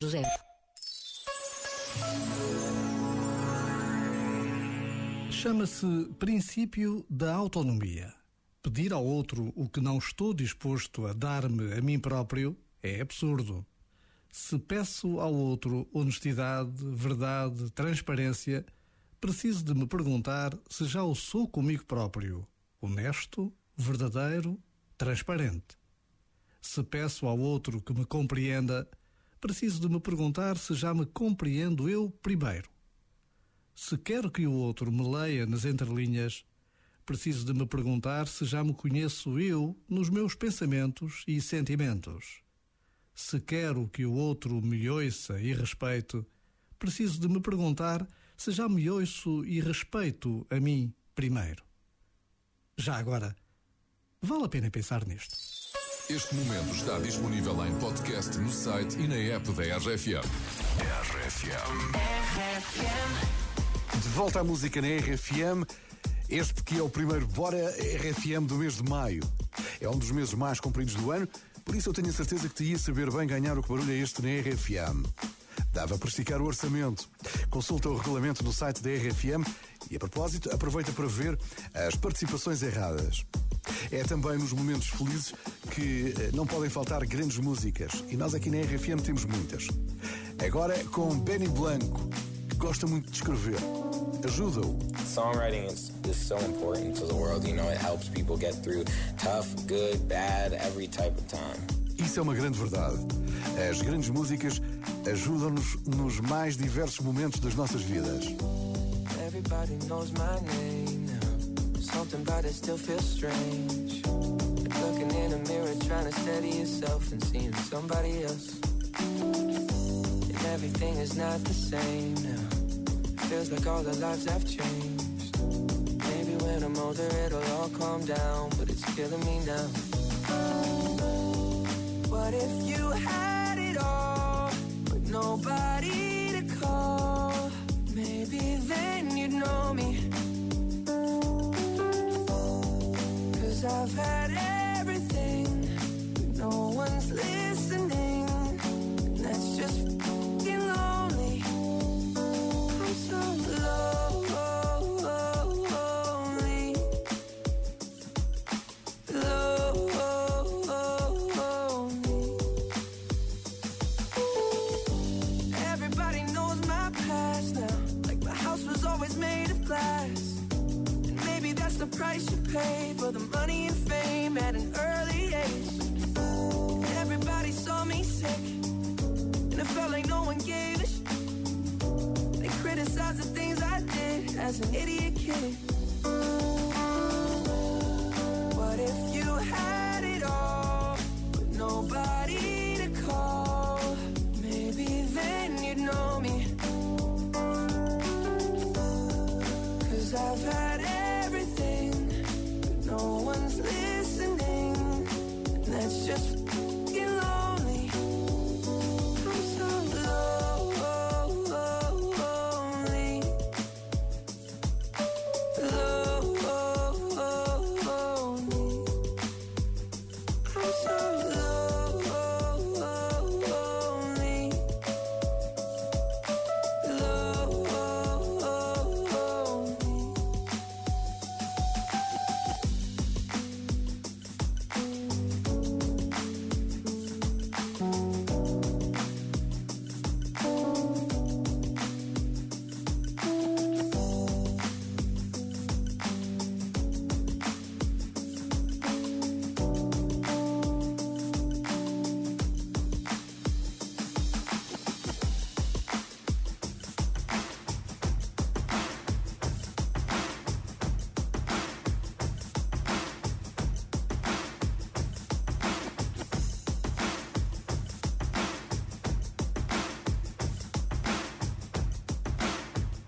José. Chama-se princípio da autonomia. Pedir ao outro o que não estou disposto a dar-me a mim próprio é absurdo. Se peço ao outro honestidade, verdade, transparência, preciso de me perguntar se já o sou comigo próprio, honesto, verdadeiro, transparente. Se peço ao outro que me compreenda, preciso de me perguntar se já me compreendo eu primeiro. Se quero que o outro me leia nas entrelinhas, preciso de me perguntar se já me conheço eu nos meus pensamentos e sentimentos. Se quero que o outro me ouça e respeite, preciso de me perguntar se já me ouço e respeito a mim primeiro. Já agora, vale a pena pensar nisto. Este momento está disponível em podcast no site e na app da RFM. RFM. De volta à música na RFM, este que é o primeiro Bora RFM do mês de maio. É um dos meses mais compridos do ano, por isso eu tenho a certeza que te ia saber bem ganhar o que barulho é este na RFM. Dava para esticar o orçamento. Consulta o regulamento no site da RFM e, a propósito, aproveita para ver as participações erradas. É também nos momentos felizes que eh, não podem faltar grandes músicas e nós aqui na RFM temos muitas. Agora com Benny Blanco, que gosta muito de escrever. Ajuda-o. Songwriting is, is so important to the world. You know, it helps people get through tough, good, bad, every type of time. Isso é uma grande verdade. As grandes músicas ajudam-nos nos mais diversos momentos das nossas vidas. Everybody knows my name. Something about it still feels strange. Like looking in a mirror, trying to steady yourself and seeing somebody else. And everything is not the same now. Feels like all the lives have changed. Maybe when I'm older, it'll all calm down, but it's killing me now. What if you had it all, but nobody I've had everything, no one's listening. That's just fucking lonely. I'm so lonely. Lonely. Everybody knows my past now. Like my house was always made of glass. Maybe that's the price you pay for the money and fame at an early age. Everybody saw me sick. And it felt like no one gave a sh- They criticized the things I did as an idiot kid.